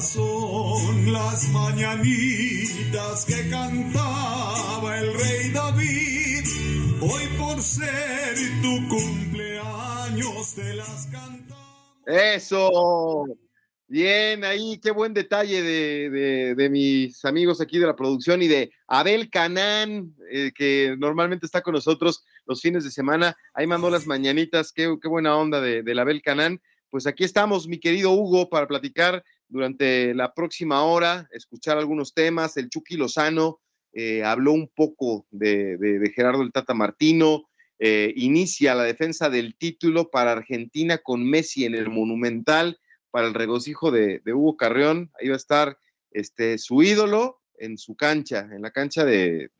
Son las mañanitas que cantaba el rey David. Hoy por ser tu cumpleaños te las cantaba. Eso. Bien, ahí qué buen detalle de, mis amigos aquí de la producción y de Abel Canán, eh, que normalmente está con nosotros los fines de semana. Ahí mandó las mañanitas, qué, qué buena onda de, del Abel Canán. Pues aquí estamos, mi querido Hugo, para platicar durante la próxima hora, escuchar algunos temas. El Chucky Lozano eh, habló un poco de, Gerardo el Tata Martino. Eh, inicia la defensa del título para Argentina con Messi en el Monumental para el regocijo de, Hugo Carrión. Ahí va a estar este, su ídolo en su cancha, en la cancha de,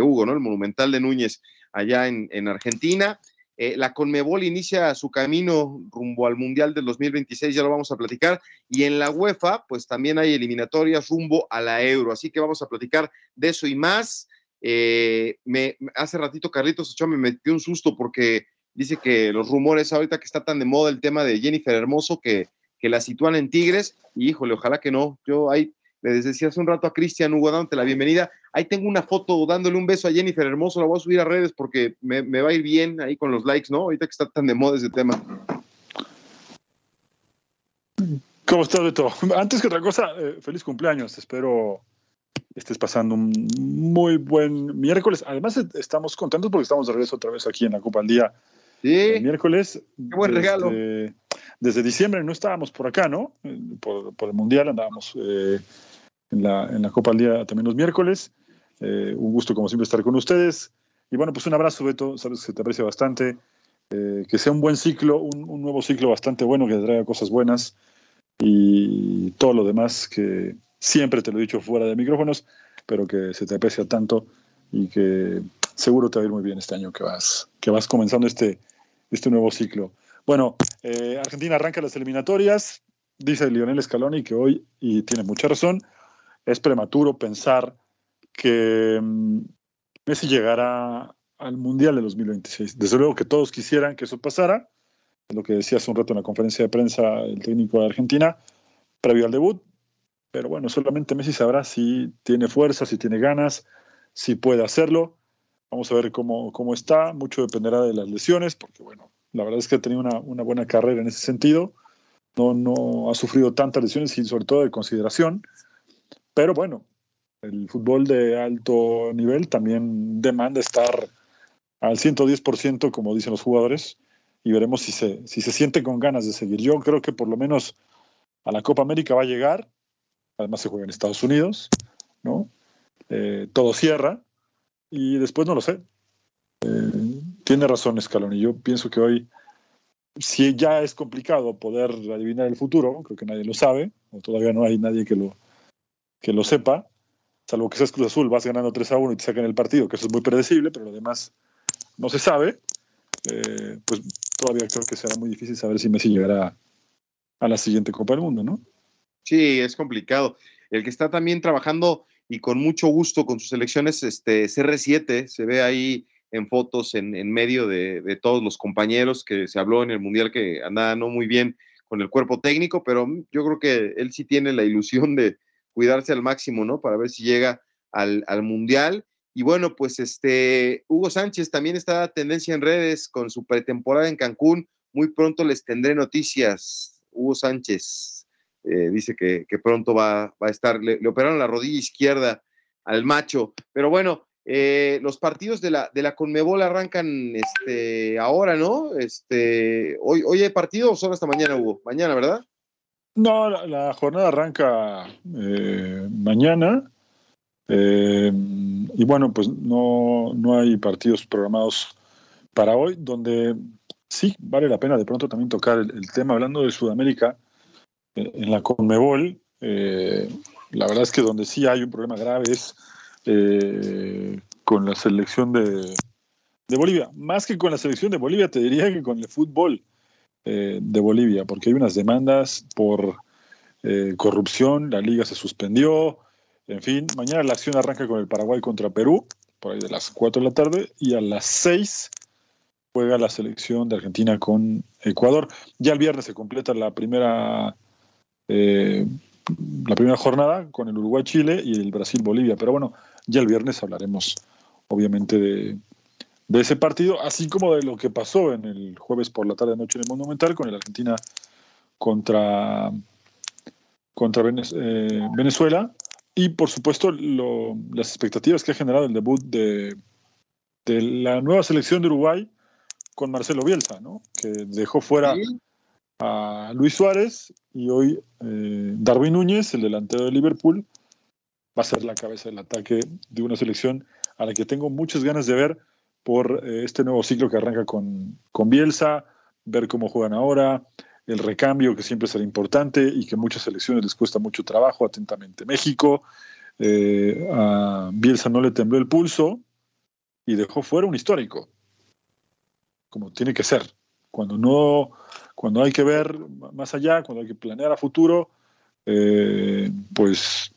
Hugo, ¿no? El Monumental de Núñez allá en, en Argentina. Eh, la Conmebol inicia su camino rumbo al Mundial del 2026, ya lo vamos a platicar. Y en la UEFA, pues también hay eliminatorias rumbo a la Euro. Así que vamos a platicar de eso y más. Eh, me, hace ratito Carlitos Ochoa me metió un susto porque dice que los rumores ahorita que está tan de moda el tema de Jennifer Hermoso que, que la sitúan en Tigres. Y híjole, ojalá que no. Yo ahí le decía hace un rato a Cristian Hugo dándote la bienvenida. Ahí tengo una foto dándole un beso a Jennifer Hermoso, la voy a subir a redes porque me, va a ir bien ahí con los likes, ¿no? Ahorita que está tan de moda ese tema. ¿Cómo estás, Beto? Antes que otra cosa, eh, feliz cumpleaños. Espero estés pasando un muy buen miércoles. Además, estamos contentos porque estamos de regreso otra vez aquí en la Copa al Día. Sí. El miércoles. Qué buen regalo. Desde diciembre no estábamos por acá, ¿no? Por, el Mundial andábamos eh, en la, Copa al Día también los miércoles. Eh, un gusto, como siempre, estar con ustedes. Y bueno, pues un abrazo, Beto. Sabes que te aprecia bastante. Eh, que sea un buen ciclo, un, nuevo ciclo bastante bueno, que traiga cosas buenas. Y todo lo demás que siempre te lo he dicho fuera de micrófonos, pero que se te aprecia tanto y que seguro te va a ir muy bien este año que vas, que vas comenzando este, este nuevo ciclo. Bueno, eh, Argentina arranca las eliminatorias, dice Lionel Scaloni que hoy, y tiene mucha razón, es prematuro pensar que mm, Messi llegará al Mundial de 2026. Desde luego que todos quisieran que eso pasara, lo que decía hace un rato en la conferencia de prensa el técnico de Argentina, previo al debut, pero bueno, solamente Messi sabrá si tiene fuerza, si tiene ganas, si puede hacerlo. Vamos a ver cómo, cómo está, mucho dependerá de las lesiones, porque bueno, la verdad es que ha tenido una, buena carrera en ese sentido, no, no ha sufrido tantas lesiones y sobre todo de consideración, pero bueno, el fútbol de alto nivel también demanda estar al 110%, como dicen los jugadores, y veremos si se, si se siente con ganas de seguir. Yo creo que por lo menos a la Copa América va a llegar, además se juega en Estados Unidos, ¿no? Eh, todo cierra, y después no lo sé. Eh, tiene razón Scaloni, yo pienso que hoy, si ya es complicado poder adivinar el futuro, creo que nadie lo sabe, o todavía no hay nadie que lo que lo sepa, salvo que seas Cruz Azul, vas ganando 3 a 1 y te sacan el partido, que eso es muy predecible, pero lo demás no se sabe, eh, pues todavía creo que será muy difícil saber si Messi llegará a la siguiente Copa del Mundo, ¿no? Sí, es complicado. El que está también trabajando y con mucho gusto con sus elecciones, este CR7, se ve ahí en fotos en, medio de, de, todos los compañeros que se habló en el Mundial que andaba no muy bien con el cuerpo técnico, pero yo creo que él sí tiene la ilusión de, cuidarse al máximo, ¿no? Para ver si llega al, Mundial. Y bueno, pues este, Hugo Sánchez también está tendencia en redes con su pretemporada en Cancún. Muy pronto les tendré noticias, Hugo Sánchez. eh, dice que, pronto va, a estar, le, operaron la rodilla izquierda al macho, pero bueno, eh, los partidos de la, de la Conmebol arrancan este, ahora, ¿no? Este, hoy, hoy hay partido o solo hasta mañana, Hugo? Mañana, ¿verdad? No, la, jornada arranca eh, mañana. Eh, y bueno, pues no, no hay partidos programados para hoy, donde sí vale la pena de pronto también tocar el, tema, hablando de Sudamérica, en la Conmebol. la verdad es que donde sí hay un problema grave es eh, con la selección de, Bolivia. Más que con la selección de Bolivia, te diría que con el fútbol eh, de Bolivia, porque hay unas demandas por eh, corrupción, la liga se suspendió, en fin, mañana la acción arranca con el Paraguay contra Perú, por ahí de las 4 de la tarde, y a las 6 juega la selección de Argentina con Ecuador. Ya el viernes se completa la primera la primera jornada con el Uruguay-Chile y el Brasil-Bolivia. Pero bueno, ya el viernes hablaremos, obviamente, de, ese partido, así como de lo que pasó en el jueves por la tarde noche en el Monumental con el Argentina contra, contra eh, Venezuela y por supuesto las expectativas que ha generado el debut de, de, la nueva selección de Uruguay con Marcelo Bielsa, ¿no? que dejó fuera a Luis Suárez y hoy eh, Darwin Núñez, el delantero de Liverpool, va a ser la cabeza del ataque de una selección a la que tengo muchas ganas de ver por eh, este nuevo ciclo que arranca con, con Bielsa, ver cómo juegan ahora, el recambio que siempre será importante y que muchas selecciones les cuesta mucho trabajo, atentamente México. Eh, a Bielsa no le tembló el pulso y dejó fuera un histórico, como tiene que ser. Cuando no, cuando hay que ver más allá, cuando hay que planear a futuro, eh, pues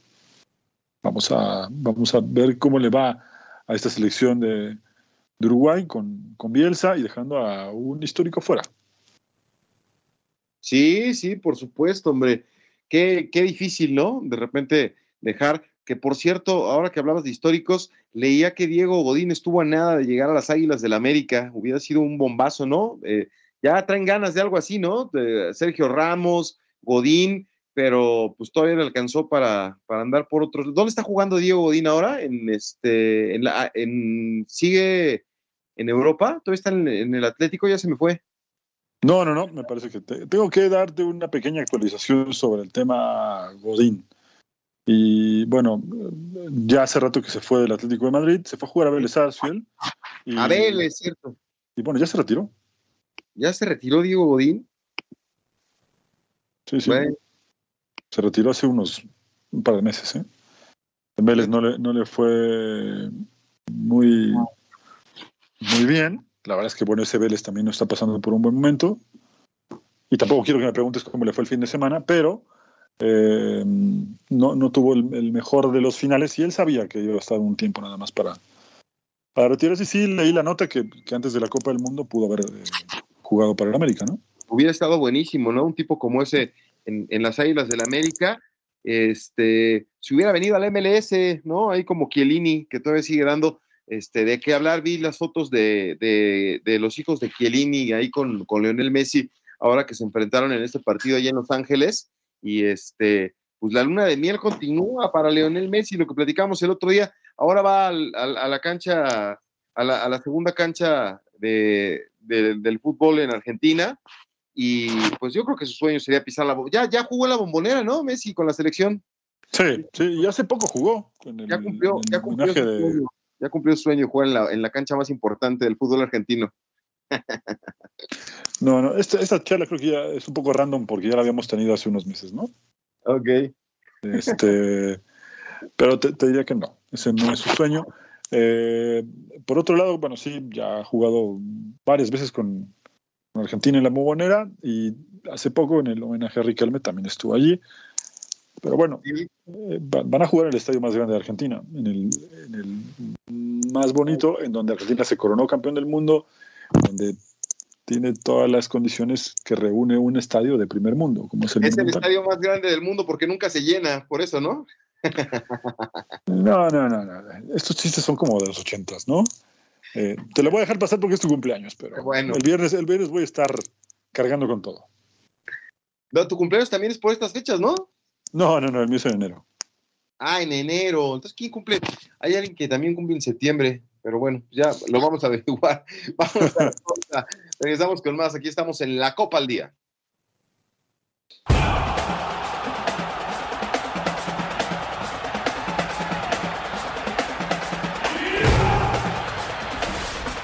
Vamos a, vamos a ver cómo le va a esta selección de, Uruguay con, con, Bielsa y dejando a un histórico fuera. Sí, sí, por supuesto, hombre. Qué, qué difícil, ¿no? De repente dejar, que por cierto, ahora que hablabas de históricos, leía que Diego Godín estuvo a nada de llegar a las Águilas del la América. Hubiera sido un bombazo, ¿no? Eh, ya traen ganas de algo así, ¿no? De Sergio Ramos, Godín, pero pues todavía le alcanzó para, andar por otros. ¿Dónde está jugando Diego Godín ahora? En este, en la, en, sigue en Europa, todavía está en, el Atlético, ya se me fue. No, no, no, me parece que tengo que darte una pequeña actualización sobre el tema Godín. Y bueno, ya hace rato que se fue del Atlético de Madrid, se fue a jugar a Vélez Sarsfield. a Vélez, cierto. Y bueno, ya se retiró. ¿Ya se retiró Diego Godín? Sí, sí. Se retiró hace unos un par de meses. ¿eh? Vélez no le, no le fue muy, muy bien. La verdad es que bueno, ese Vélez también no está pasando por un buen momento. Y tampoco quiero que me preguntes cómo le fue el fin de semana, pero eh, no, no, tuvo el, mejor de los finales y él sabía que iba a estar un tiempo nada más para, para retirarse. Y sí, leí la nota que, que antes de la Copa del Mundo pudo haber eh, jugado para el América, ¿no? Hubiera estado buenísimo, ¿no? Un tipo como ese en, las Águilas del América. Este, si hubiera venido al MLS, ¿no? Ahí como Chiellini, que todavía sigue dando este, de qué hablar. Vi las fotos de, de, los hijos de Chiellini ahí con, con Leonel Messi, ahora que se enfrentaron en este partido allá en Los Ángeles. Y este, pues la luna de miel continúa para Leonel Messi, lo que platicamos el otro día. Ahora va a la cancha, a la, a segunda cancha de, del fútbol en Argentina y pues yo creo que su sueño sería pisar la ya ya jugó la bombonera, ¿no? Messi con la selección. Sí, sí, y hace poco jugó. ya cumplió, ya cumplió, su sueño, ya cumplió su sueño jugar en la, en la cancha más importante del fútbol argentino. no, no, esta, esta charla creo que ya es un poco random porque ya la habíamos tenido hace unos meses, ¿no? Ok. Este, pero te, diría que no, ese no es su sueño. Eh, por otro lado, bueno, sí, ya ha jugado varias veces con, Argentina en la Mubonera y hace poco en el homenaje a Riquelme también estuvo allí. Pero bueno, eh, van a jugar en el estadio más grande de Argentina, en el, más bonito, en donde Argentina se coronó campeón del mundo, donde tiene todas las condiciones que reúne un estadio de primer mundo. Como es el, es el estadio más grande del mundo porque nunca se llena, por eso, ¿no? no, no, no, no. Estos chistes son como de los ochentas, ¿no? Eh, te lo voy a dejar pasar porque es tu cumpleaños, pero bueno. el, viernes, el viernes voy a estar cargando con todo. No, tu cumpleaños también es por estas fechas, ¿no? No, no, no, el mío es en enero. Ah, en enero. Entonces, ¿quién cumple? Hay alguien que también cumple en septiembre, pero bueno, ya lo vamos a averiguar. Vamos a la Regresamos con más. Aquí estamos en la Copa al Día.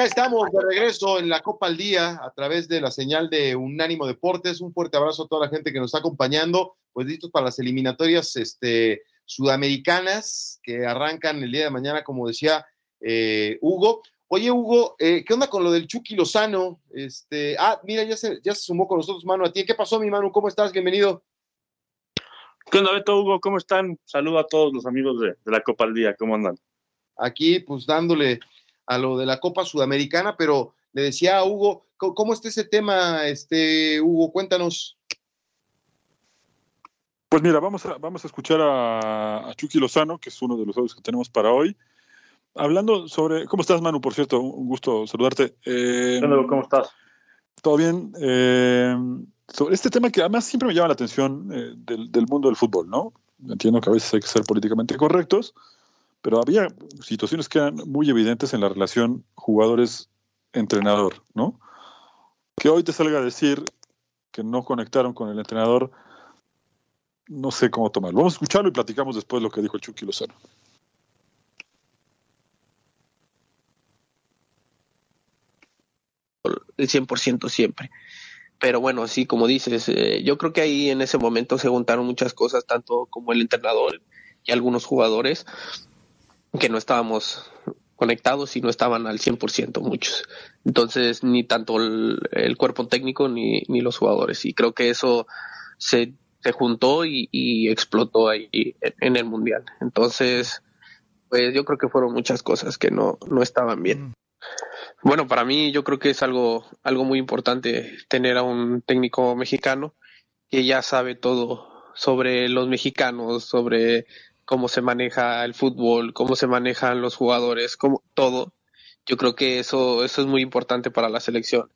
Acá estamos de regreso en la Copa al Día a través de la señal de Unánimo Deportes. Un fuerte abrazo a toda la gente que nos está acompañando, pues listos para las eliminatorias este, sudamericanas que arrancan el día de mañana, como decía eh, Hugo. Oye, Hugo, eh, ¿qué onda con lo del Chucky Lozano? Este, ah, mira, ya se, ya se sumó con nosotros, Manu. ¿A ti qué pasó, mi Manu? ¿Cómo estás? Bienvenido. ¿Qué onda, Beto, Hugo? ¿Cómo están? Saludo a todos los amigos de, de la Copa al Día. ¿Cómo andan? Aquí, pues dándole a lo de la Copa Sudamericana, pero le decía a Hugo, ¿cómo está ese tema, este, Hugo? Cuéntanos. Pues mira, vamos a, vamos a escuchar a, a Chucky Lozano, que es uno de los audios que tenemos para hoy. Hablando sobre. ¿Cómo estás, Manu? Por cierto, un gusto saludarte. Eh, ¿Cómo estás? Todo bien. Eh, sobre este tema que además siempre me llama la atención eh, del, del, mundo del fútbol, ¿no? Entiendo que a veces hay que ser políticamente correctos, pero había situaciones que eran muy evidentes en la relación jugadores-entrenador, ¿no? Que hoy te salga a decir que no conectaron con el entrenador, no sé cómo tomarlo. Vamos a escucharlo y platicamos después lo que dijo el Chucky Lozano. El 100% siempre. Pero bueno, sí, como dices, eh, yo creo que ahí en ese momento se juntaron muchas cosas, tanto como el entrenador y algunos jugadores, que no estábamos conectados y no estaban al 100% muchos. Entonces, ni tanto el, el cuerpo técnico ni, ni, los jugadores. Y creo que eso se, se juntó y, y, explotó ahí en el Mundial. Entonces, pues yo creo que fueron muchas cosas que no, no estaban bien. Mm. Bueno, para mí yo creo que es algo, algo muy importante tener a un técnico mexicano que ya sabe todo sobre los mexicanos, sobre cómo se maneja el fútbol, cómo se manejan los jugadores, como todo. Yo creo que eso, eso es muy importante para la selección.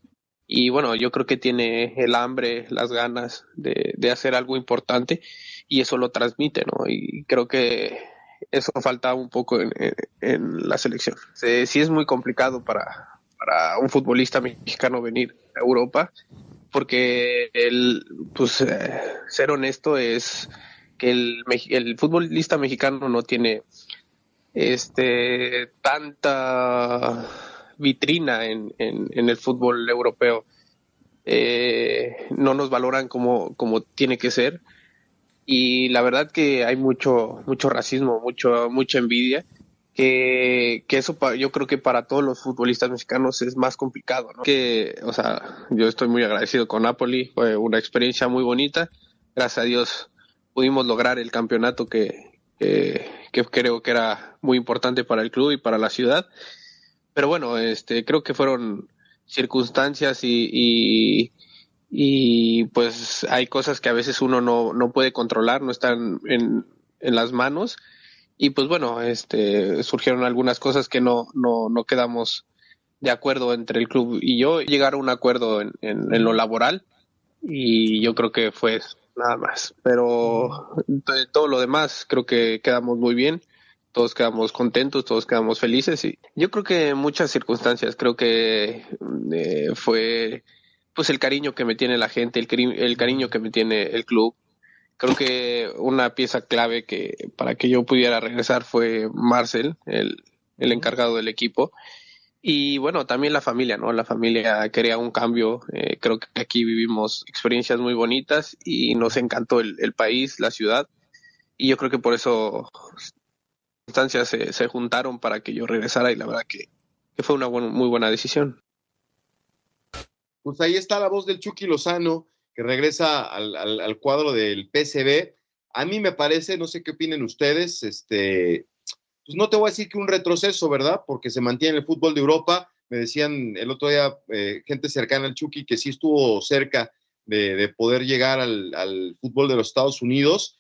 Y bueno, yo creo que tiene el hambre, las ganas de, de hacer algo importante y eso lo transmite, ¿no? Y creo que eso falta un poco en, en, en la selección. Sí, sí, es muy complicado para, para un futbolista mexicano venir a Europa, porque el, pues, eh, ser honesto es que el, el futbolista mexicano no tiene este tanta vitrina en, en, el fútbol europeo. Eh, no nos valoran como, como tiene que ser. Y la verdad que hay mucho, mucho racismo, mucho, mucha envidia. Que, que eso yo creo que para todos los futbolistas mexicanos es más complicado. Que, o sea, yo estoy muy agradecido con Napoli, fue una experiencia muy bonita. Gracias a Dios pudimos lograr el campeonato que, que, creo que era muy importante para el club y para la ciudad. Pero bueno, este, creo que fueron circunstancias y, y, y pues hay cosas que a veces uno no, no puede controlar, no están en, en las manos. Y pues bueno, este, surgieron algunas cosas que no, no, no quedamos de acuerdo entre el club y yo, llegar a un acuerdo en, en lo laboral y yo creo que fue nada más. Pero todo lo demás creo que quedamos muy bien, todos quedamos contentos, todos quedamos felices y yo creo que en muchas circunstancias creo que eh, fue pues el cariño que me tiene la gente, el, cari el cariño que me tiene el club. Creo que una pieza clave que para que yo pudiera regresar fue Marcel, el, el encargado del equipo y bueno, también la familia, ¿no? La familia quería un cambio. Eh, creo que aquí vivimos experiencias muy bonitas y nos encantó el, el, país, la ciudad. Y yo creo que por eso circunstancias se, juntaron para que yo regresara y la verdad que, fue una muy buena decisión. Pues ahí está la voz del Chucky Lozano, que regresa al, cuadro del PCB. A mí me parece, no sé qué opinen ustedes, este, pues no te voy a decir que un retroceso, ¿verdad? Porque se mantiene el fútbol de Europa. Me decían el otro día eh, gente cercana al Chucky que sí estuvo cerca de, poder llegar al, fútbol de los Estados Unidos.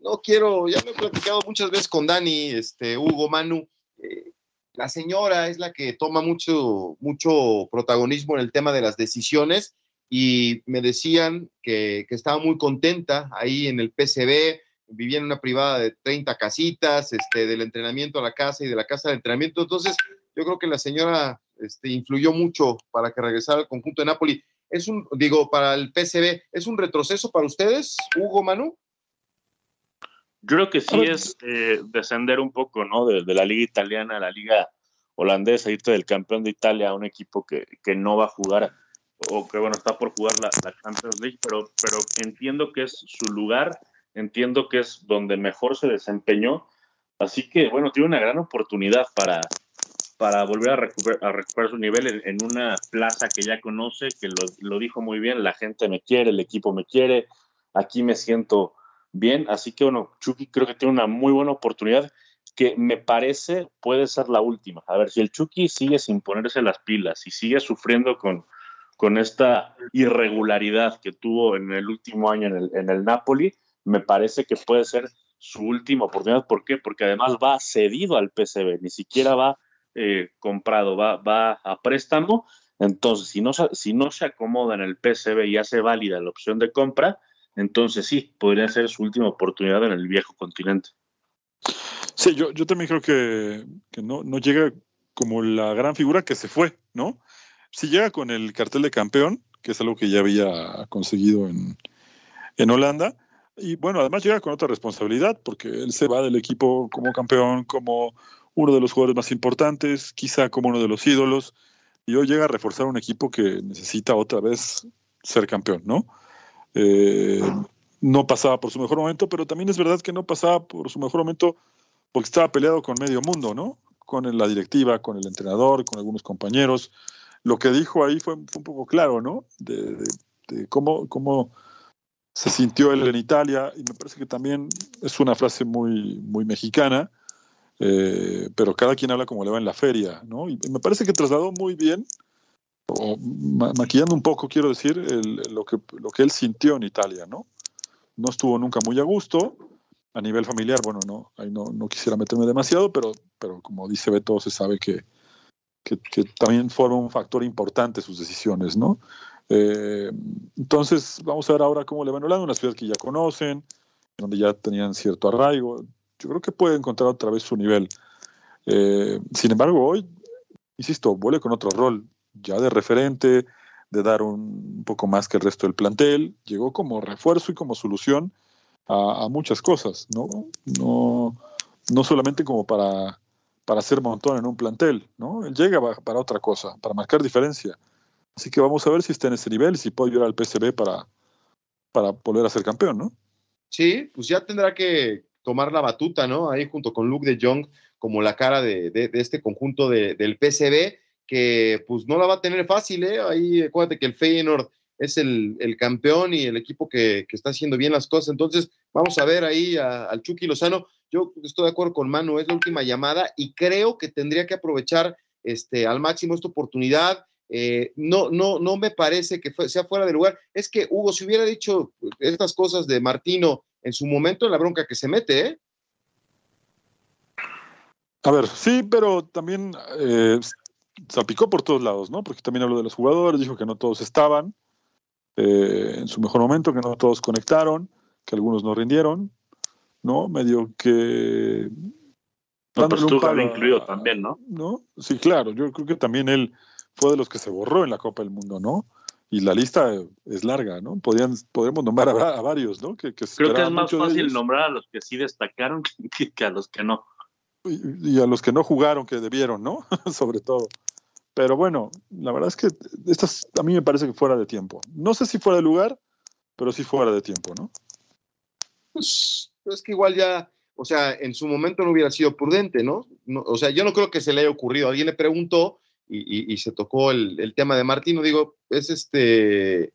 No quiero, ya me he platicado muchas veces con Dani, este, Hugo, Manu. Eh, la señora es la que toma mucho, mucho protagonismo en el tema de las decisiones y me decían que, que estaba muy contenta ahí en el PCB, vivía en una privada de 30 casitas, este, del entrenamiento a la casa y de la casa de entrenamiento. Entonces, yo creo que la señora este, influyó mucho para que regresara al conjunto de Napoli. Es un, digo, para el PCB, ¿es un retroceso para ustedes, Hugo Manu? Yo creo que sí es eh, descender un poco, ¿no? De, la liga italiana a la liga holandesa, irte del campeón de Italia a un equipo que, que no va a jugar o que, bueno, está por jugar la, la Champions League, pero, pero entiendo que es su lugar entiendo que es donde mejor se desempeñó. Así que, bueno, tiene una gran oportunidad para, para volver a recuperar, su nivel en, una plaza que ya conoce, que lo, dijo muy bien, la gente me quiere, el equipo me quiere, aquí me siento bien. Así que, bueno, Chucky creo que tiene una muy buena oportunidad que me parece puede ser la última. A ver, si el Chucky sigue sin ponerse las pilas y sigue sufriendo con, con esta irregularidad que tuvo en el último año en el, en el Napoli, me parece que puede ser su última oportunidad. ¿Por qué? Porque además va cedido al PCB, ni siquiera va eh, comprado, va, va a préstamo. Entonces, si no, si no se acomoda en el PCB y hace válida la opción de compra, entonces sí, podría ser su última oportunidad en el viejo continente. Sí, yo, yo también creo que, no, no llega como la gran figura que se fue, ¿no? Si llega con el cartel de campeón, que es algo que ya había conseguido en, en Holanda, y bueno, además llega con otra responsabilidad, porque él se va del equipo como campeón, como uno de los jugadores más importantes, quizá como uno de los ídolos, y hoy llega a reforzar un equipo que necesita otra vez ser campeón, ¿no? Eh, no pasaba por su mejor momento, pero también es verdad que no pasaba por su mejor momento porque estaba peleado con medio mundo, ¿no? Con la directiva, con el entrenador, con algunos compañeros. Lo que dijo ahí fue, un poco claro, ¿no? De, de cómo, cómo se sintió él en Italia y me parece que también es una frase muy, muy mexicana, eh, pero cada quien habla como le va en la feria, ¿no? Y me parece que trasladó muy bien, maquillando un poco, quiero decir, lo, que, lo que él sintió en Italia, ¿no? No estuvo nunca muy a gusto, a nivel familiar, bueno, no, ahí no, no quisiera meterme demasiado, pero, pero como dice Beto, se sabe que, que, que también fueron un factor importante sus decisiones, ¿no? Eh, entonces, vamos a ver ahora cómo le va Holanda, una ciudad que ya conocen, donde ya tenían cierto arraigo. Yo creo que puede encontrar otra vez su nivel. Eh, sin embargo, hoy, insisto, vuelve con otro rol, ya de referente, de dar un, poco más que el resto del plantel. Llegó como refuerzo y como solución a, muchas cosas, ¿no? No, no solamente como para, para hacer montón en un plantel, ¿no? Llega para otra cosa, para marcar diferencia. Así que vamos a ver si está en ese nivel, si puede ayudar al PSV para, para volver a ser campeón, ¿no? Sí, pues ya tendrá que tomar la batuta, ¿no? Ahí junto con Luke de Jong como la cara de, este conjunto del PSV, que pues no la va a tener fácil, ¿eh? Ahí acuérdate que el Feyenoord es el, campeón y el equipo que, está haciendo bien las cosas. Entonces, vamos a ver ahí al Chucky Lozano. Yo estoy de acuerdo con Manu, es la última llamada y creo que tendría que aprovechar este, al máximo esta oportunidad. Eh, no, no, no me parece que sea fuera de lugar. Es que, Hugo, si hubiera dicho estas cosas de Martino en su momento, en la bronca que se mete, ¿eh? A ver, sí, pero también eh, salpicó por todos lados, ¿no? Porque también habló de los jugadores, dijo que no todos estaban eh, en su mejor momento, que no todos conectaron, que algunos no rindieron, ¿no? Medio que... No, pero incluido también, ¿no? ¿no? Sí, claro, yo creo que también él fue de los que se borró en la Copa del Mundo, ¿no? Y la lista es larga, ¿no? Podrían, podemos nombrar a, varios, ¿no? Que, Creo que es más fácil nombrar a los que sí destacaron que, a los que no. Y, a los que no jugaron, que debieron, ¿no? Sobre todo. Pero bueno, la verdad es que estas a mí me parece que fuera de tiempo. No sé si fuera de lugar, pero sí fuera de tiempo, ¿no? Pues es que igual ya o sea, en su momento no hubiera sido prudente, ¿no? o sea, yo no creo que se le haya ocurrido. Alguien le preguntó y, se tocó el, tema de Martino. Digo, es este,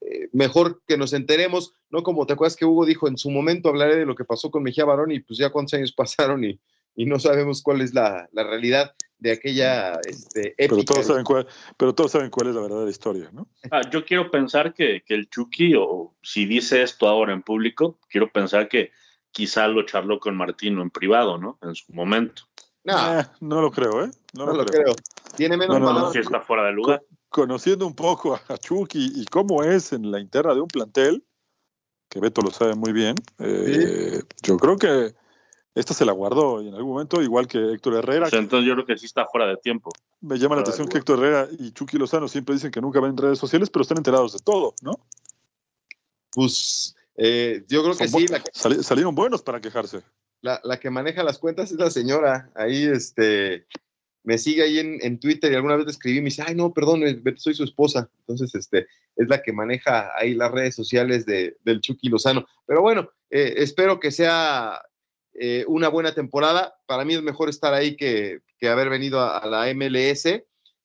eh, mejor que nos enteremos, ¿no? Como te acuerdas que Hugo dijo, en su momento hablaré de lo que pasó con Mejía Barón y pues ya cuántos años pasaron y, no sabemos cuál es la, realidad de aquella este, épica. Pero todos, saben cuál, pero todos saben cuál es la verdadera historia, ¿no? Ah, yo quiero pensar que, que el Chucky, o si dice esto ahora en público, quiero pensar que quizá lo charló con Martino en privado, ¿no? En su momento. No, eh, no lo creo, ¿eh? No, lo, creo. Tiene menos no, Si está fuera de lugar. Conociendo un poco a Chucky y cómo es en la interna de un plantel, que Beto lo sabe muy bien, eh, yo creo que esta se la guardó y en algún momento, igual que Héctor Herrera. entonces yo creo que sí está fuera de tiempo. Me llama la atención que Héctor Herrera y Chucky Lozano siempre dicen que nunca ven redes sociales, pero están enterados de todo, ¿no? Pues eh, yo creo que sí. salieron buenos para quejarse. La, que maneja las cuentas es la señora. Ahí este, me sigue ahí en, Twitter y alguna vez escribí y me dice, ay, no, perdón, eh, soy su esposa. Entonces, este, es la que maneja ahí las redes sociales de, del Chucky Lozano. Pero bueno, eh, espero que sea una buena temporada. Para mí es mejor estar ahí que, haber venido a, a, la MLS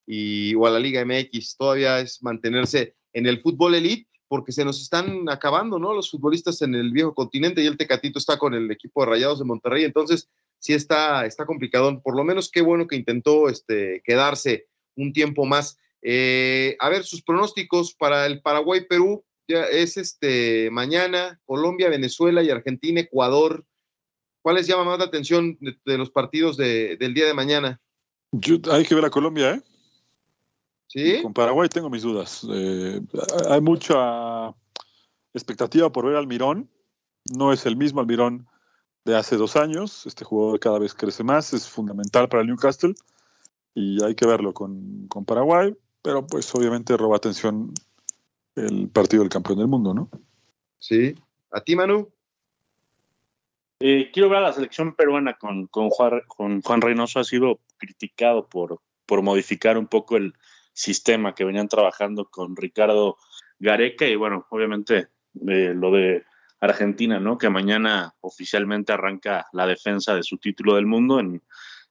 y, o a la Liga MX. Todavía es mantenerse en el fútbol elite porque se nos están acabando, ¿no? Los futbolistas en el viejo continente y el Tecatito está con el equipo de Rayados de Monterrey, entonces sí está, está complicado. Por lo menos qué bueno que intentó este, quedarse un tiempo más. Eh, a ver, sus pronósticos para el Paraguay-Perú ya es este mañana, Colombia, Venezuela y Argentina, Ecuador. ¿Cuáles llaman más la atención de, los partidos del día de mañana? hay que ver a Colombia, ¿eh? ¿Sí? Con Paraguay tengo mis dudas. Eh, hay mucha expectativa por ver al Mirón. No es el mismo Almirón de hace dos años. Este jugador cada vez crece más, es fundamental para el Newcastle y hay que verlo con, Paraguay, pero pues obviamente roba atención el partido del campeón del mundo, ¿no? Sí. ¿A ti, Manu? Eh, quiero ver a la selección peruana con, con, Juan, con Juan Reynoso. Ha sido criticado por, por modificar un poco el, sistema que venían trabajando con Ricardo Gareca y bueno, obviamente eh, lo de Argentina, ¿no? Que mañana oficialmente arranca la defensa de su título del mundo en,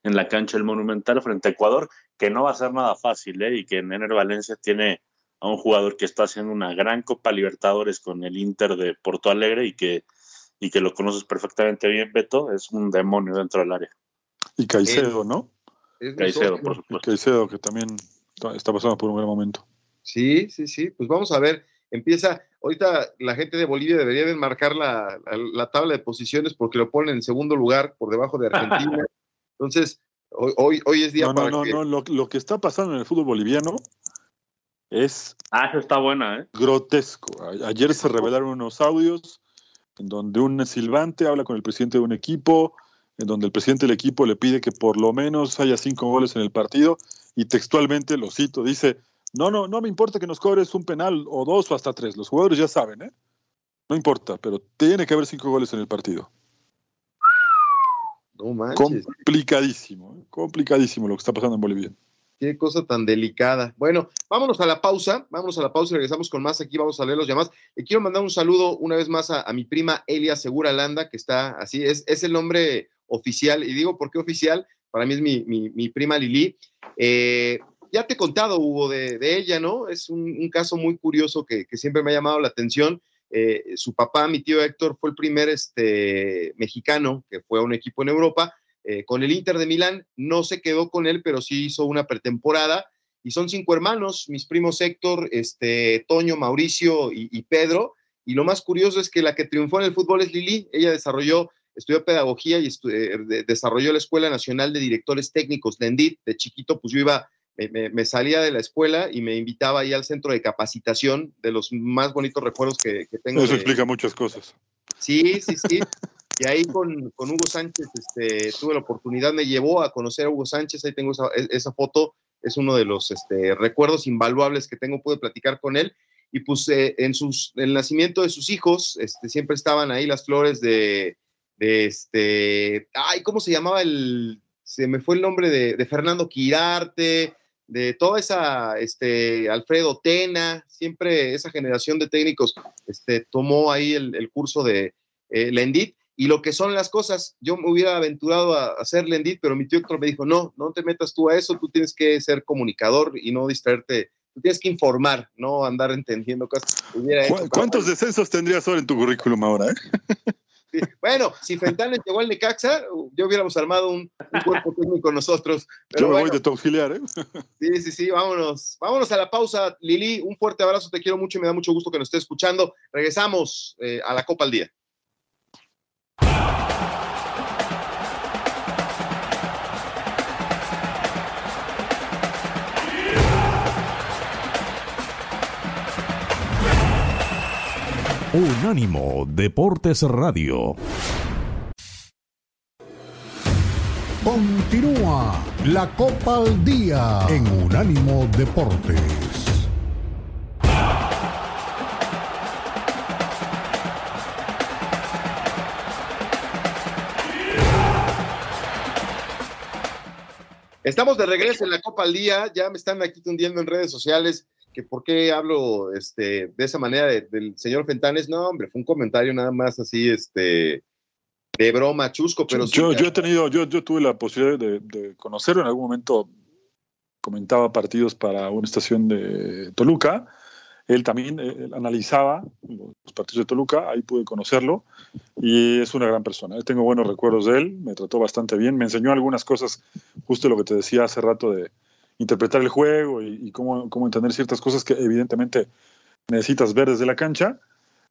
en la cancha del Monumental frente a Ecuador, que no va a ser nada fácil, ¿eh? Y que Ener Valencia tiene a un jugador que está haciendo una gran Copa Libertadores con el Inter de Porto Alegre y que, y que lo conoces perfectamente bien, Beto, es un demonio dentro del área. Y Caicedo, ¿no? Caicedo, por supuesto. Caicedo, que también está pasando por un gran momento. Sí, sí, sí. Pues vamos a ver. Empieza, ahorita la gente de Bolivia debería de marcar la, tabla de posiciones porque lo ponen en segundo lugar por debajo de Argentina. Entonces, hoy, hoy, es día no, para no, no, no, lo, que está pasando en el fútbol boliviano es... Ah, eso está buena, ¿eh? Grotesco. Ayer se revelaron unos audios en donde un silbante habla con el presidente de un equipo, en donde el presidente del equipo le pide que por lo menos haya cinco goles en el partido y textualmente lo cito, dice, no, no, no me importa que nos cobres un penal o dos o hasta tres, los jugadores ya saben, ¿eh? No importa, pero tiene que haber cinco goles en el partido. No manches. Complicadísimo, ¿eh? complicadísimo lo que está pasando en Bolivia. Qué cosa tan delicada. Bueno, vámonos a la pausa, vámonos a la pausa y regresamos con más. Aquí vamos a leer los llamados. Le quiero mandar un saludo una vez más a, mi prima Elia Segura Landa, que está así, es, es el nombre oficial. Y digo, ¿por qué oficial? Para mí es mi, mi prima Lili. Eh, ya te he contado, Hugo, de, ella, ¿no? Es un, caso muy curioso que, siempre me ha llamado la atención. Eh, su papá, mi tío Héctor, fue el primer este, mexicano que fue a un equipo en Europa eh, con el Inter de Milán. No se quedó con él, pero sí hizo una pretemporada. Y son cinco hermanos, mis primos Héctor, este, Toño, Mauricio y, Pedro. Y lo más curioso es que la que triunfó en el fútbol es Lili. Ella desarrolló estudió pedagogía y eh, desarrolló la Escuela Nacional de Directores Técnicos, DENDIT. De chiquito, pues yo iba, me, salía de la escuela y me invitaba ahí al centro de capacitación, de los más bonitos recuerdos que, tengo. Eso explica muchas cosas. Sí, sí, sí. Y ahí con, Hugo Sánchez este, tuve la oportunidad, me llevó a conocer a Hugo Sánchez, ahí tengo esa, e, foto, es uno de los este, recuerdos invaluables que tengo, pude platicar con él. Y pues eh, en, sus, el nacimiento de sus hijos, este, siempre estaban ahí las flores de, de este, ay, ¿cómo se llamaba el, se me fue el nombre de, Fernando Quirarte, de toda esa, este, Alfredo Tena, siempre esa generación de técnicos este, tomó ahí el, curso de eh, Lendit y lo que son las cosas. Yo me hubiera aventurado a hacer Lendit, pero mi tío Héctor me dijo, no, no te metas tú a eso, tú tienes que ser comunicador y no distraerte, tú tienes que informar, no andar entendiendo cosas. ¿Cuántos descensos tendrías ahora en tu currículum ahora? Eh? Bueno, si Fentanes llegó al Necaxa, yo hubiéramos armado un, cuerpo técnico nosotros. yo me voy de tu auxiliar, ¿eh? Sí, sí, sí, vámonos. Vámonos a la pausa, Lili. Un fuerte abrazo, te quiero mucho y me da mucho gusto que nos esté escuchando. Regresamos eh, a la Copa al Día. Unánimo Deportes Radio. Continúa la Copa al Día en Unánimo Deportes. Estamos de regreso en la Copa al Día. Ya me están aquí tundiendo en redes sociales que por qué hablo este, de esa manera del señor Fentanes. No, hombre, fue un comentario nada más así, este, de broma, chusco, pero... Yo, yo he tenido, yo, yo tuve la posibilidad de, conocerlo en algún momento, comentaba partidos para una estación de Toluca, él también eh, analizaba los partidos de Toluca, ahí pude conocerlo y es una gran persona. Tengo buenos recuerdos de él, me trató bastante bien, me enseñó algunas cosas, justo lo que te decía hace rato de, interpretar el juego y, cómo, entender ciertas cosas que evidentemente necesitas ver desde la cancha.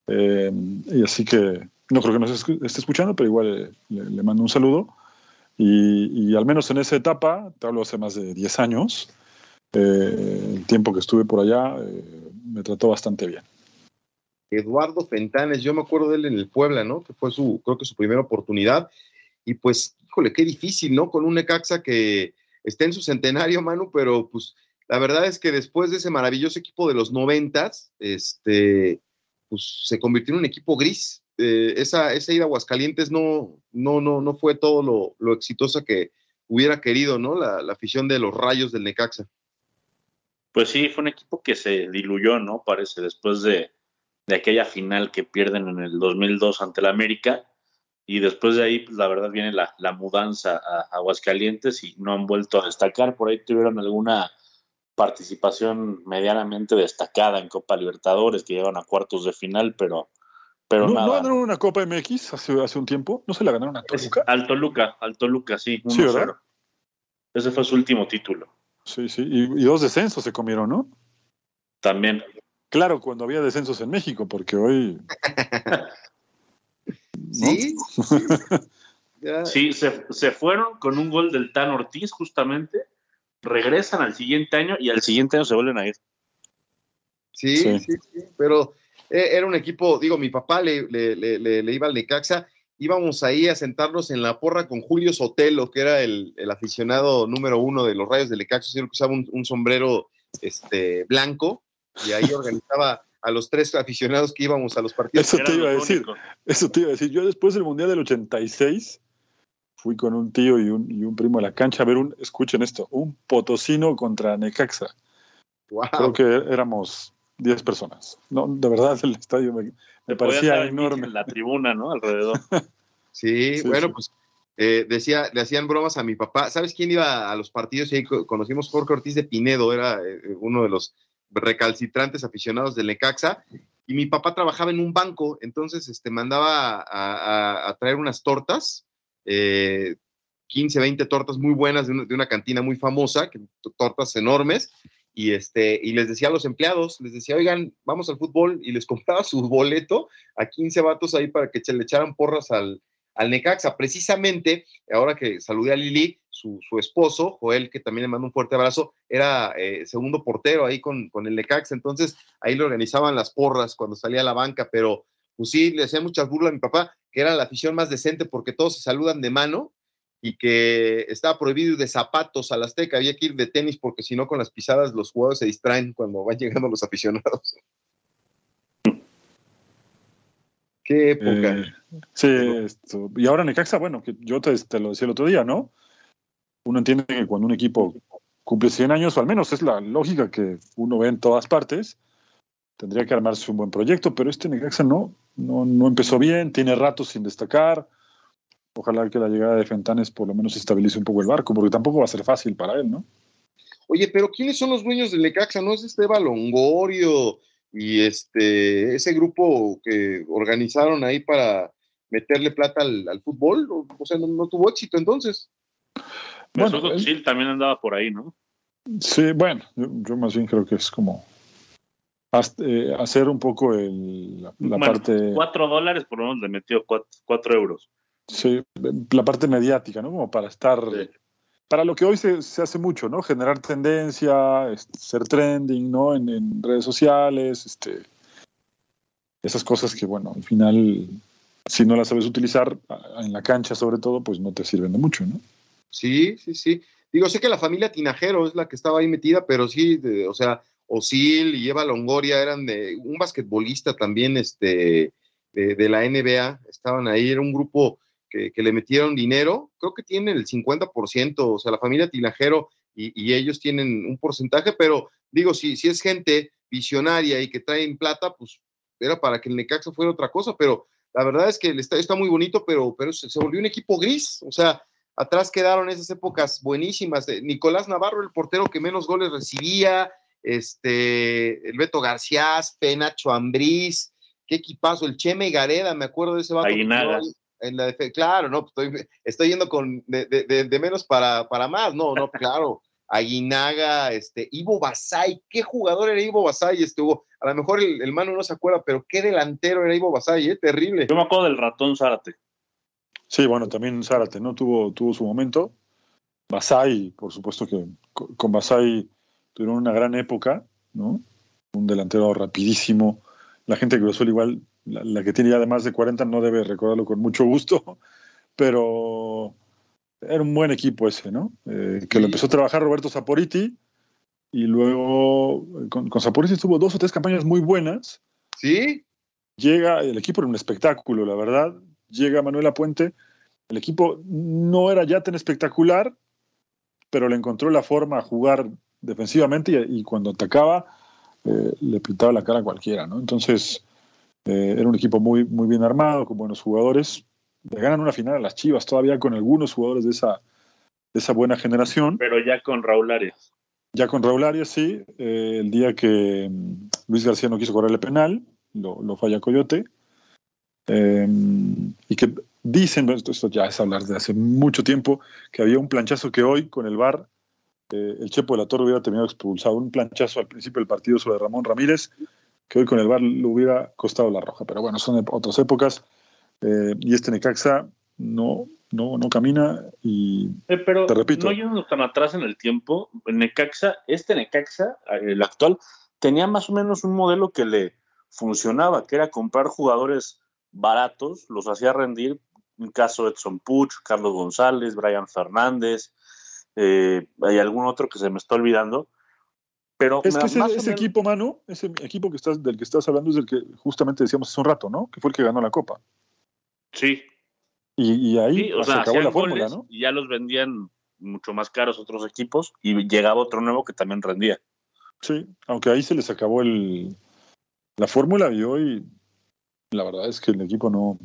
Eh, y así que no creo que nos esté escuchando, pero igual le, mando un saludo. Y, al menos en esa etapa, te hablo hace más de 10 años, eh, el tiempo que estuve por allá eh, me trató bastante bien. Eduardo Fentanes, yo me acuerdo de él en el Puebla, ¿no? Que fue su, creo que su primera oportunidad. Y pues, híjole, qué difícil, ¿no? Con un Necaxa que, está en su centenario, Manu, pero pues la verdad es que después de ese maravilloso equipo de los noventas, este, pues se convirtió en un equipo gris. Eh, esa, esa ida a Aguascalientes no, no, no, no fue todo lo, lo exitosa que hubiera querido, ¿no? La, afición de los rayos del Necaxa. Pues sí, fue un equipo que se diluyó, ¿no? Parece, después de, de aquella final que pierden en el 2002 ante el América y después de ahí, pues la verdad viene la, mudanza a, Aguascalientes y no han vuelto a destacar. Por ahí tuvieron alguna participación medianamente destacada en Copa Libertadores, que llegaron a cuartos de final, pero, pero ¿No, nada. ¿No ganaron una Copa MX hace, hace un tiempo? ¿No se la ganaron a Toluca? Al Toluca, al Toluca, sí. sí, ¿verdad? Ese fue su último título. Sí, sí. Y, y, dos descensos se comieron, ¿no? También. Claro, cuando había descensos en México, porque hoy Sí. sí, se, fueron con un gol del Tan Ortiz, justamente. Regresan al siguiente año y al siguiente año se vuelven a ir. Sí, sí, sí, pero eh, era un equipo, digo, mi papá le, le, iba al Necaxa, íbamos ahí a sentarnos en la porra con Julio Sotelo, que era el, aficionado número uno de los rayos del Necaxa, que usaba un, un, sombrero este, blanco, y ahí organizaba a los tres aficionados que íbamos a los partidos. Eso te iba a decir. Eso te iba a decir. Yo después del Mundial del 86 fui con un tío y un, y un primo a la cancha a ver un, escuchen esto, un potosino contra Necaxa. Creo que éramos 10 personas. No, de verdad el estadio me, parecía enorme. En la tribuna, ¿no? Alrededor. sí, bueno, pues eh, decía, le hacían bromas a mi papá. ¿Sabes quién iba a los partidos? Y ahí conocimos Jorge Ortiz de Pinedo, era eh, uno de los recalcitrantes aficionados del Necaxa, y mi papá trabajaba en un banco, entonces este, mandaba a, traer unas tortas, 15, eh, 20 tortas muy buenas de una, cantina muy famosa, que, tortas enormes, y, este, y les decía a los empleados, les decía, oigan, vamos al fútbol, y les compraba su boleto a 15 vatos ahí para que le echaran porras al, al Necaxa. Precisamente, ahora que saludé a Lili, su, esposo, Joel, que también le mando un fuerte abrazo, era eh, segundo portero ahí con, con el Necaxa, entonces ahí le organizaban las porras cuando salía a la banca, pero pues sí, le hacía muchas burlas a mi papá, que era la afición más decente porque todos se saludan de mano y que estaba prohibido ir de zapatos a la Azteca, había que ir de tenis porque si no con las pisadas los jugadores se distraen cuando van llegando los aficionados. Qué época. Eh, sí, esto. y ahora Necaxa, bueno, que yo te, lo decía el otro día, ¿no? Uno entiende que cuando un equipo cumple 100 años, o al menos es la lógica que uno ve en todas partes, tendría que armarse un buen proyecto, pero este Necaxa no, no, no empezó bien, tiene ratos sin destacar, ojalá que la llegada de Fentanes por lo menos estabilice un poco el barco, porque tampoco va a ser fácil para él, ¿no? Oye, pero ¿quiénes son los dueños del Necaxa? ¿No es Esteban Longorio y este ese grupo que organizaron ahí para meterle plata al, fútbol? O, sea, no, tuvo éxito entonces. Bueno, sí, también andaba por ahí, ¿no? Sí, bueno, yo, más bien creo que es como eh, hacer un poco el, la, parte... Cuatro dólares por lo menos le metió cuatro, euros. Sí, la parte mediática, ¿no? Como para estar... Para lo que hoy se, se, hace mucho, ¿no? Generar tendencia, ser trending, ¿no? En, redes sociales, este, esas cosas que, bueno, al final, si no las sabes utilizar, en la cancha sobre todo, pues no te sirven de mucho, ¿no? Sí, sí, sí. Digo, sé que la familia Tinajero es la que estaba ahí metida, pero sí, o sea, Osil y Eva Longoria eran de un basquetbolista también este, de, la NBA, estaban ahí, era un grupo que, le metieron dinero, creo que tienen el 50%, o sea, la familia Tinajero y, ellos tienen un porcentaje, pero digo, si, si es gente visionaria y que traen plata, pues era para que el Necaxa fuera otra cosa, pero la verdad es que el está muy bonito, pero, pero se, se volvió un equipo gris, o sea, Atrás quedaron esas épocas buenísimas. de Nicolás Navarro, el portero que menos goles recibía, este, el Beto García, Penacho Ambriz, qué equipazo, el Cheme Gareda, me acuerdo de ese vato. En la claro, no, estoy, estoy yendo con de, menos para, para, más, no, no, claro. Aguinaga, este, Ivo Basay, qué jugador era Ivo Basay, estuvo, a lo mejor el, el, mano no se acuerda, pero qué delantero era Ivo Basay, eh, terrible. Yo me acuerdo del ratón Zárate. Sí, bueno, también Zárate, ¿no? Tuvo, tuvo su momento. Basay, por supuesto que con Basay tuvieron una gran época, ¿no? Un delantero rapidísimo. La gente que lo suele igual, la, que tiene ya de más de 40 no debe recordarlo con mucho gusto, pero era un buen equipo ese, ¿no? Eh, que lo empezó a trabajar Roberto Saporiti y luego con, con Saporiti tuvo dos o tres campañas muy buenas. Sí. Llega, el equipo era un espectáculo, la verdad llega Manuel Puente, el equipo no era ya tan espectacular, pero le encontró la forma a jugar defensivamente y, cuando atacaba eh, le pintaba la cara a cualquiera, ¿no? Entonces eh, era un equipo muy, muy bien armado, con buenos jugadores. Le ganan una final a las Chivas todavía con algunos jugadores de esa, de esa buena generación. Pero ya con Raúl Arias. Ya con Raúl Arias, sí. Eh, el día que mm, Luis García no quiso correrle penal, lo, lo falla Coyote. Em, y que dicen, esto ya es hablar de hace mucho tiempo, que había un planchazo que hoy con el VAR eh, el Chepo de la Torre hubiera terminado expulsado. Un planchazo al principio del partido sobre Ramón Ramírez, que hoy con el VAR le hubiera costado la roja. Pero bueno, son otras épocas. Eh, y este Necaxa no, no, no camina y eh, pero te repito. No yéndonos tan atrás en el tiempo, Necaxa, este Necaxa, el actual, tenía más o menos un modelo que le funcionaba, que era comprar jugadores baratos, los hacía rendir, en caso Edson Puch, Carlos González, Brian Fernández, eh, hay algún otro que se me está olvidando. Pero es que ese, equipo, mano, ese equipo que estás, del que estás hablando es el que justamente decíamos hace un rato, ¿no? Que fue el que ganó la Copa. Sí. Y, ahí se acabó la fórmula, ¿no? Y ya los vendían mucho más caros otros equipos y llegaba otro nuevo que también rendía. Sí, aunque ahí se les acabó el, la fórmula y hoy la verdad es que el equipo no,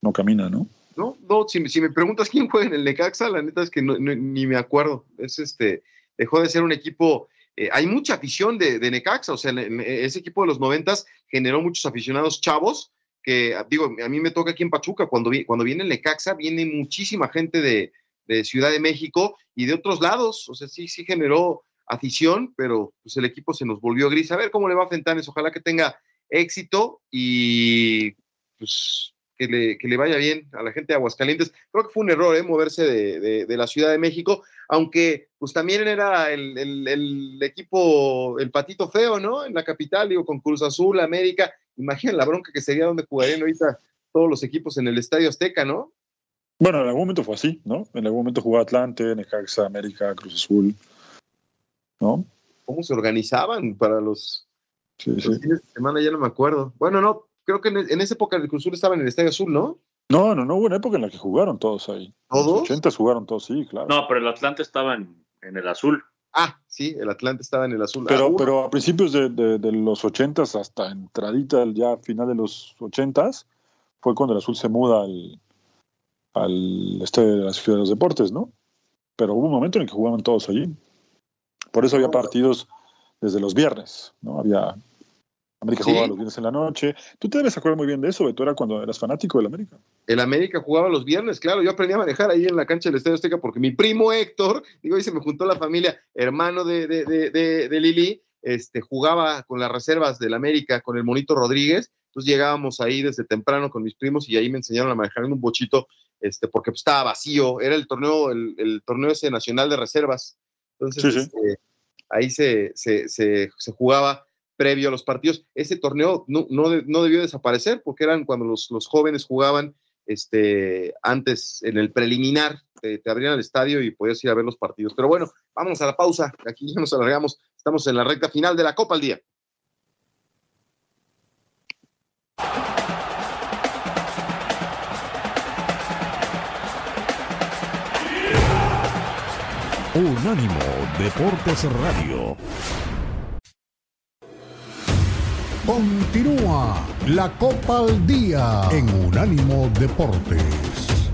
no camina, ¿no? No, no, si, me preguntas quién juega en el Necaxa, la neta es que ni me acuerdo. Es este, dejó de ser un equipo. Eh, hay mucha afición de, Necaxa, o sea, ese equipo de los noventas generó muchos aficionados chavos, que digo, a mí me toca aquí en Pachuca, cuando, cuando viene el Necaxa, viene muchísima gente de, de Ciudad de México y de otros lados, o sea, sí, sí generó afición, pero pues el equipo se nos volvió gris. A ver cómo le va a Fentanes, ojalá que tenga éxito y pues que le, que le, vaya bien a la gente de Aguascalientes. Creo que fue un error ¿eh? moverse de, de, la Ciudad de México, aunque pues también era el, el, equipo, el patito feo, ¿no? En la capital, digo, con Cruz Azul, América. Imaginen la bronca que sería donde jugarían ahorita todos los equipos en el Estadio Azteca, ¿no? Bueno, en algún momento fue así, ¿no? En algún momento jugó Atlante, Necaxa, América, Cruz Azul, ¿no? ¿Cómo se organizaban para los Sí, Los fines de semana ya no me acuerdo. Bueno, no, creo que en, esa época el Cruz Azul estaba en el Estadio Azul, ¿no? No, no, no, hubo una época en la que jugaron todos ahí. ¿Todos? los 80 jugaron todos, sí, claro. No, pero el Atlante estaba en, el azul. Ah, sí, el Atlante estaba en el azul. Pero, ah, pero a principios de, de, los 80 hasta entradita ya final de los 80 fue cuando el azul se muda al, al Estadio de la Ciudad de los Deportes, ¿no? Pero hubo un momento en el que jugaban todos allí. Por eso había partidos desde los viernes, ¿no? Había América jugaba los viernes en la noche. Tú te debes acordar muy bien de eso, Beto, era cuando eras fanático del América. El América jugaba los viernes, claro. Yo aprendí a manejar ahí en la cancha del Estadio Azteca porque mi primo Héctor, digo, ahí se me juntó la familia, hermano de, de, de, de Lili, este, jugaba con las reservas del América, con el Monito Rodríguez. Entonces llegábamos ahí desde temprano con mis primos y ahí me enseñaron a manejar en un bochito, este, porque pues, estaba vacío. Era el torneo, el, el, torneo ese nacional de reservas. Entonces, este, ahí se, se, se, se jugaba previo a los partidos. Ese torneo no, no, no debió desaparecer porque eran cuando los, los, jóvenes jugaban este, antes en el preliminar, te, abrían el estadio y podías ir a ver los partidos. Pero bueno, vamos a la pausa, aquí ya nos alargamos, estamos en la recta final de la Copa al Día. Unánimo Deportes Radio. Continúa la Copa al Día en Unánimo Deportes.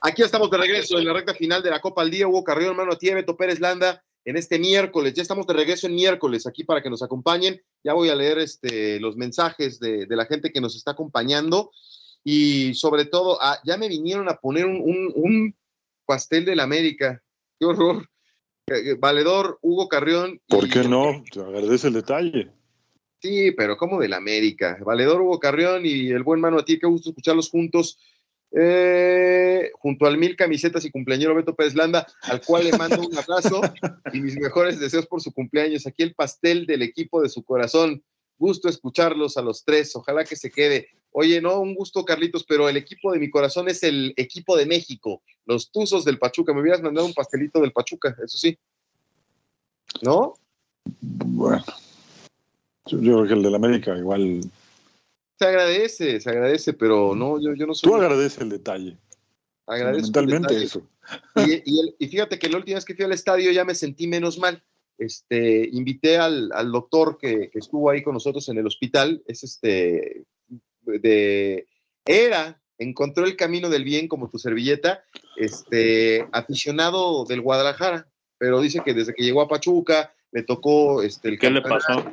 Aquí estamos de regreso en la recta final de la Copa al Día. Hugo Carrión, hermano a ti, Beto Pérez Landa, en este miércoles. Ya estamos de regreso en miércoles aquí para que nos acompañen. Ya voy a leer este, los mensajes de, de la gente que nos está acompañando y sobre todo, ah, ya me vinieron a poner un, un, un pastel de la América. Qué horror. Eh, valedor Hugo Carrión. ¿Por qué no? Te agradece el detalle. Sí, pero ¿cómo de la América? Valedor Hugo Carrión y el buen mano a ti, qué gusto escucharlos juntos. Eh, junto al mil camisetas y cumpleañero Beto Pérez Landa, al cual le mando un abrazo y mis mejores deseos por su cumpleaños. Aquí el pastel del equipo de su corazón. Gusto escucharlos a los tres. Ojalá que se quede. Oye, no, un gusto, Carlitos, pero el equipo de mi corazón es el equipo de México, los Tuzos del Pachuca. Me hubieras mandado un pastelito del Pachuca, eso sí. ¿No? Bueno, yo, yo creo que el del América igual. Se agradece, se agradece, pero no, yo, yo no soy. Tú agradeces el detalle. Agradezco Fundamentalmente el eso. Y, y, el, y, fíjate que la última vez que fui al estadio ya me sentí menos mal. Este, invité al, al doctor que, que, estuvo ahí con nosotros en el hospital, es este de era, encontró el camino del bien como tu servilleta, este, aficionado del Guadalajara, pero dice que desde que llegó a Pachuca le tocó este, el ¿Qué le pasó?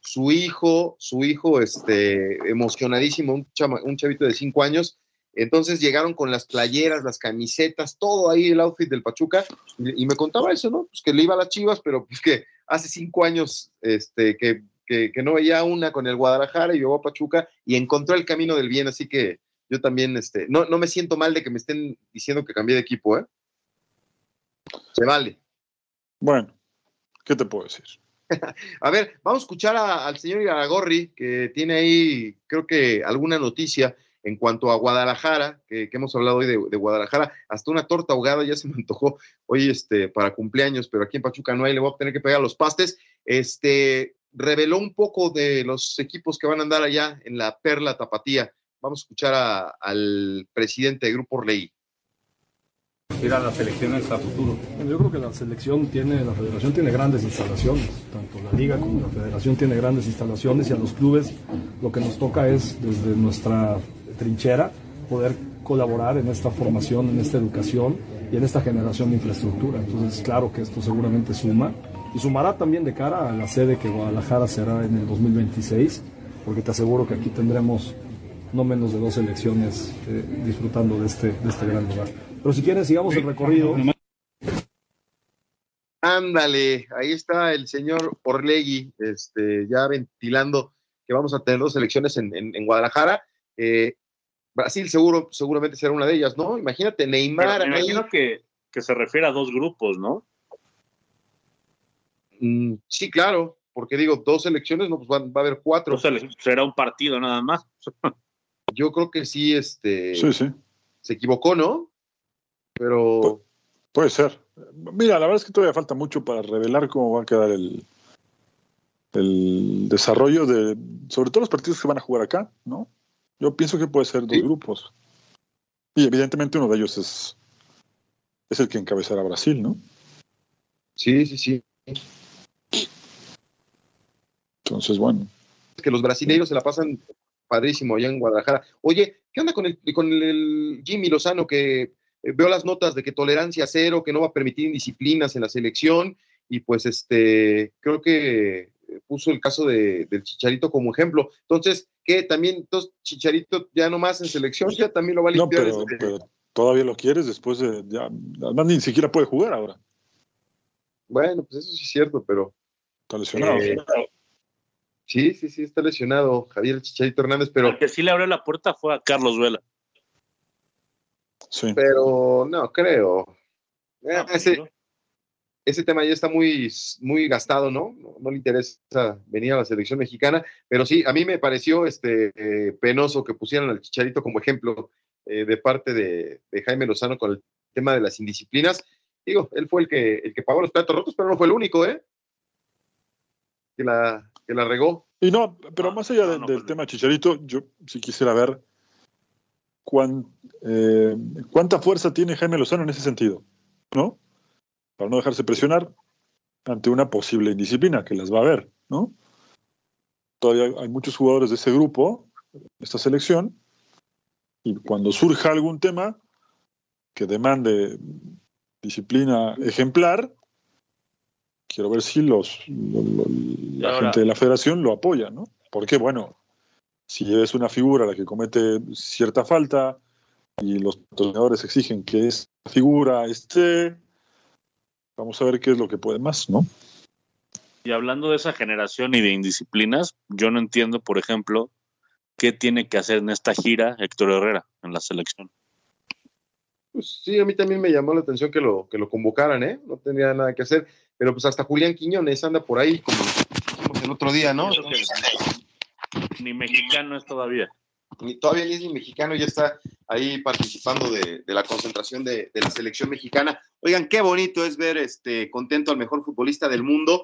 Su hijo, su hijo, este, emocionadísimo, un, chama, un chavito de cinco años, entonces llegaron con las playeras, las camisetas, todo ahí el outfit del Pachuca, y, me contaba eso, ¿no? Pues que le iba a las chivas, pero pues que hace cinco años este, que que, que, no veía una con el Guadalajara y llegó a Pachuca y encontró el camino del bien, así que yo también, este, no, no me siento mal de que me estén diciendo que cambié de equipo, ¿eh? Se vale. Bueno, ¿qué te puedo decir? a ver, vamos a escuchar al señor Iragorri, que tiene ahí, creo que alguna noticia en cuanto a Guadalajara, que, hemos hablado hoy de, Guadalajara, hasta una torta ahogada ya se me antojó hoy este, para cumpleaños, pero aquí en Pachuca no hay, le voy a tener que pegar los pastes. Este, reveló un poco de los equipos que van a andar allá en la Perla Tapatía. Vamos a escuchar al presidente de Grupo Orley. Ir a las elecciones a futuro. Yo creo que la selección tiene, la federación tiene grandes instalaciones, tanto la liga como la federación tiene grandes instalaciones y a los clubes lo que nos toca es desde nuestra trinchera poder colaborar en esta formación, en esta educación y en esta generación de infraestructura. Entonces, claro que esto seguramente suma y sumará también de cara a la sede que Guadalajara será en el 2026, porque te aseguro que aquí tendremos no menos de dos elecciones eh, disfrutando de este, de este gran lugar. Pero si quieren, sigamos el recorrido. Ándale, ahí está el señor Orlegui, este, ya ventilando que vamos a tener dos elecciones en, en, en Guadalajara. Eh, Brasil seguro, seguramente será una de ellas, ¿no? Imagínate, Neymar. Pero me imagino que, que se refiere a dos grupos, ¿no? Mm, sí, claro, porque digo, dos elecciones, no, pues va, va a haber cuatro. O sea, será un partido nada más. Yo creo que sí, este. Sí, sí. Se equivocó, ¿no? Pero. Pu puede ser. Mira, la verdad es que todavía falta mucho para revelar cómo va a quedar el, el desarrollo de, sobre todo los partidos que van a jugar acá, ¿no? Yo pienso que puede ser dos ¿Sí? grupos. Y evidentemente uno de ellos es, es el que encabezará Brasil, ¿no? Sí, sí, sí. Entonces, bueno. Que los brasileños se la pasan padrísimo allá en Guadalajara. Oye, ¿qué onda con el, con el Jimmy Lozano que veo las notas de que tolerancia cero, que no va a permitir indisciplinas en la selección y pues este, creo que puso el caso de, del Chicharito como ejemplo. Entonces, ¿qué? También, entonces, Chicharito ya no más en selección, ya también lo va a limpiar. No, pero, pero todavía lo quieres después de, ya, además ni siquiera puede jugar ahora. Bueno, pues eso sí es cierto, pero... Está lesionado. Eh, Sí, sí, sí, está lesionado Javier Chicharito Hernández, pero. El que sí le abrió la puerta fue a Carlos Vela. Sí. Pero no, creo. Eh, Ah, pues, ese, ¿no? ese tema ya está muy, muy gastado, ¿no? ¿no? no le interesa venir a la selección mexicana, pero sí, a mí me pareció este, eh, penoso que pusieran al Chicharito como ejemplo eh, de parte de, de Jaime Lozano con el tema de las indisciplinas. Digo, él fue el que, el que pagó los platos rotos, pero no fue el único, ¿eh? Que la, que la regó. Y no, pero No, más allá no, de- no, del tema Chicharito, yo sí quisiera ver cuán- eh, cuánta fuerza tiene Jaime Lozano en ese sentido, ¿no? Para no dejarse presionar ante una posible indisciplina, que las va a haber, ¿no? Todavía hay muchos jugadores de ese grupo, esta selección, y cuando surja algún tema que demande disciplina ejemplar, quiero ver si los, lo- lo- la ahora- gente de la federación lo apoya, ¿no? Porque, bueno, si es una figura la que comete cierta falta y los patrocinadores exigen que esa figura esté, vamos a ver qué es lo que puede más, ¿no? Y hablando de esa generación y de indisciplinas, yo no entiendo, por ejemplo, qué tiene que hacer en esta gira Héctor Herrera en la selección. Pues sí, a mí también me llamó la atención que lo, que lo convocaran, ¿eh? No tenía nada que hacer, pero pues hasta Julián Quiñones anda por ahí, como el otro día, ¿no? Ni mexicano es todavía. Ni- todavía ni es ni mexicano, ya está ahí participando de, la concentración de, la selección mexicana. Oigan, qué bonito es ver este contento al mejor futbolista del mundo.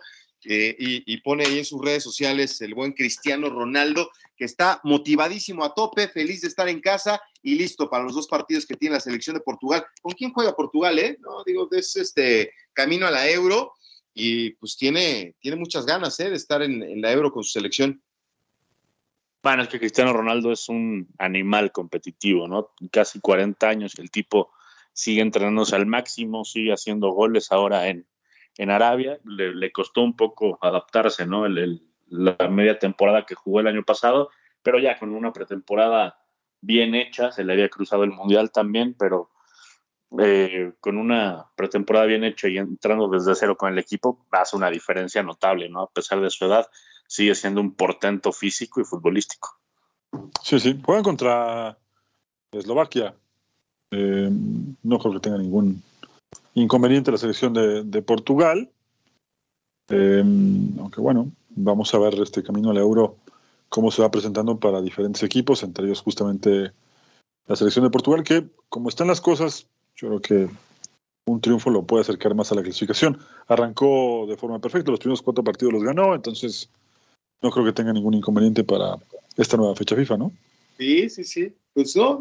eh, y, pone ahí en sus redes sociales el buen Cristiano Ronaldo, que está motivadísimo a tope, feliz de estar en casa y listo para los dos partidos que tiene la selección de Portugal. ¿Con quién juega Portugal, eh? No, digo, es este camino a la Euro y pues tiene, tiene muchas ganas, eh, de estar en la Euro con su selección. Bueno, es que Cristiano Ronaldo es un animal competitivo, ¿no? Casi 40 años el tipo sigue entrenándose al máximo, sigue haciendo goles ahora en, en Arabia. Le, costó un poco adaptarse, ¿no? La media temporada que jugó el año pasado, pero ya con una pretemporada bien hecha, se le había cruzado el Mundial también, pero eh, con una pretemporada bien hecha y entrando desde cero con el equipo, hace una diferencia notable, ¿no? A pesar de su edad, sigue siendo un portento físico y futbolístico. Sí, sí. Juegan contra Eslovaquia. Eh, no creo que tenga ningún inconveniente la selección de, Portugal. Eh, aunque bueno, vamos a ver este camino al euro, cómo se va presentando para diferentes equipos, entre ellos justamente la selección de Portugal, que como están las cosas, yo creo que un triunfo lo puede acercar más a la clasificación. Arrancó de forma perfecta, los primeros cuatro partidos los ganó, entonces no creo que tenga ningún inconveniente para esta nueva fecha FIFA, ¿no? Sí, sí, sí. Pues no,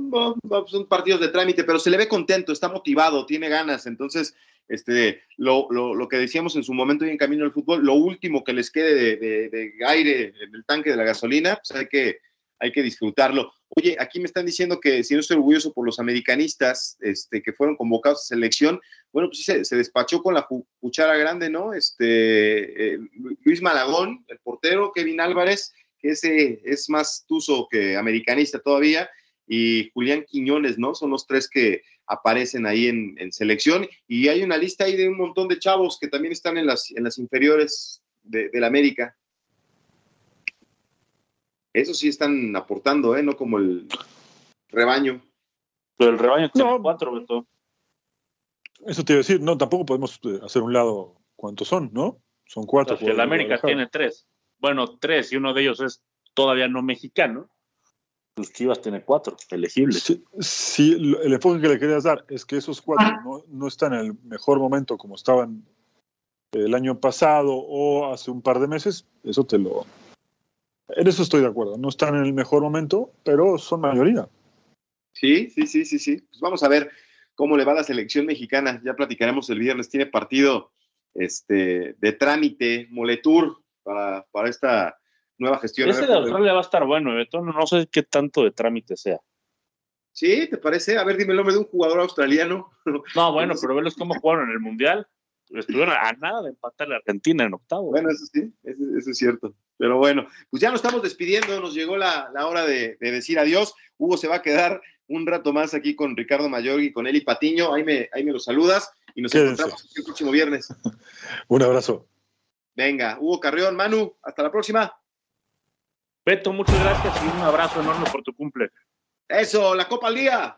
son partidos de trámite, pero se le ve contento, está motivado, tiene ganas. Entonces, este, lo, lo, lo que decíamos en su momento y en camino al fútbol, lo último que les quede de, de, de aire en el tanque de la gasolina, pues hay que, hay que disfrutarlo. Oye, aquí me están diciendo que si no estoy orgulloso por los americanistas este, que fueron convocados a selección, bueno, pues sí se, se despachó con la cu- cuchara grande, ¿no? Este, eh, Luis Malagón, el portero, Kevin Álvarez, que ese es más tuso que americanista todavía, y Julián Quiñones, ¿no? Son los tres que aparecen ahí en, en selección, y hay una lista ahí de un montón de chavos que también están en las, en las inferiores de, de la América. Eso sí están aportando, ¿eh? No como el rebaño. Pero el rebaño tiene No. cuatro, Beto. Eso te iba a decir, no, tampoco podemos eh, hacer un lado cuántos son, ¿no? Son O cuatro. sea, que el América tiene tres. Bueno, tres, y uno de ellos es todavía no mexicano. Pues Chivas tiene cuatro elegibles. Sí, sí, el enfoque que le querías dar es que esos cuatro no, no están en el mejor momento como estaban el año pasado o hace un par de meses. Eso te lo. En eso estoy de acuerdo. No están en el mejor momento, pero son mayoría. Sí, sí, sí, sí, sí. Pues vamos a ver cómo le va a la selección mexicana. Ya platicaremos el viernes. Tiene partido este, de trámite, Moletour, para, para esta nueva gestión. Ese de Australia va a estar bueno, Beto. No sé qué tanto de trámite sea. ¿Sí? ¿Te parece? A ver, dime el nombre de un jugador australiano. No, bueno, pero velos cómo jugaron en el Mundial. Estuvieron a nada de empatar la Argentina en octavo. Bueno, eso sí, eso, es cierto. Pero bueno, pues ya nos estamos despidiendo, nos llegó la, hora de, decir adiós. Hugo se va a quedar un rato más aquí con Ricardo Mayor y con Eli Patiño. Ahí me, ahí me lo saludas y nos encontramos el próximo viernes. un abrazo. Venga, Hugo Carrión, Manu, hasta la próxima. Beto, muchas gracias y un abrazo enorme por tu cumple. Eso, la Copa al Día.